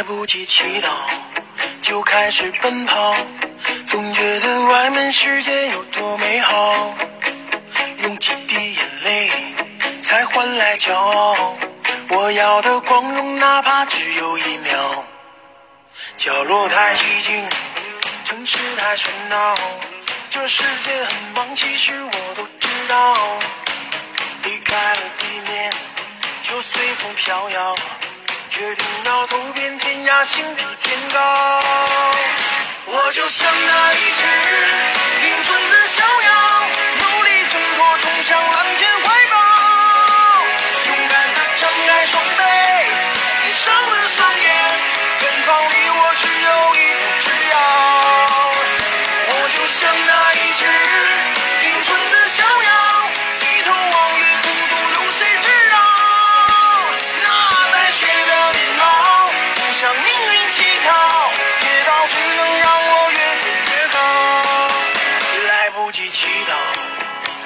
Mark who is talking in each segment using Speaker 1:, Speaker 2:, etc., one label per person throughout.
Speaker 1: 来不及祈祷，就开始奔跑，总觉得外面世界有多美好，用几滴眼泪才换来骄傲，我要的光荣哪怕只有一秒。角落太寂静，城市太喧闹，这世界很忙，其实我都知道。离开了地面，就随风飘摇，决定要走遍心比天高。我就像那一只林中的小鸟，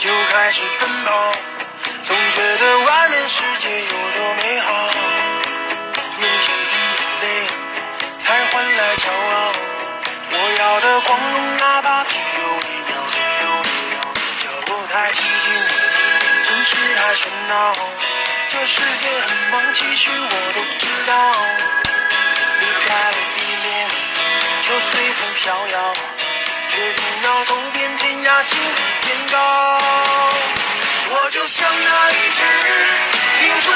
Speaker 1: 就开始奔跑，总觉得外面世界有多美好，用几滴眼泪才换来骄傲。我要的光荣，哪怕只有一秒。脚步太寂静，城市太喧闹，这世界很忙，其实我都知道。离开了地面，就随风飘摇，决定要走遍天涯，心比天高。我就像那一只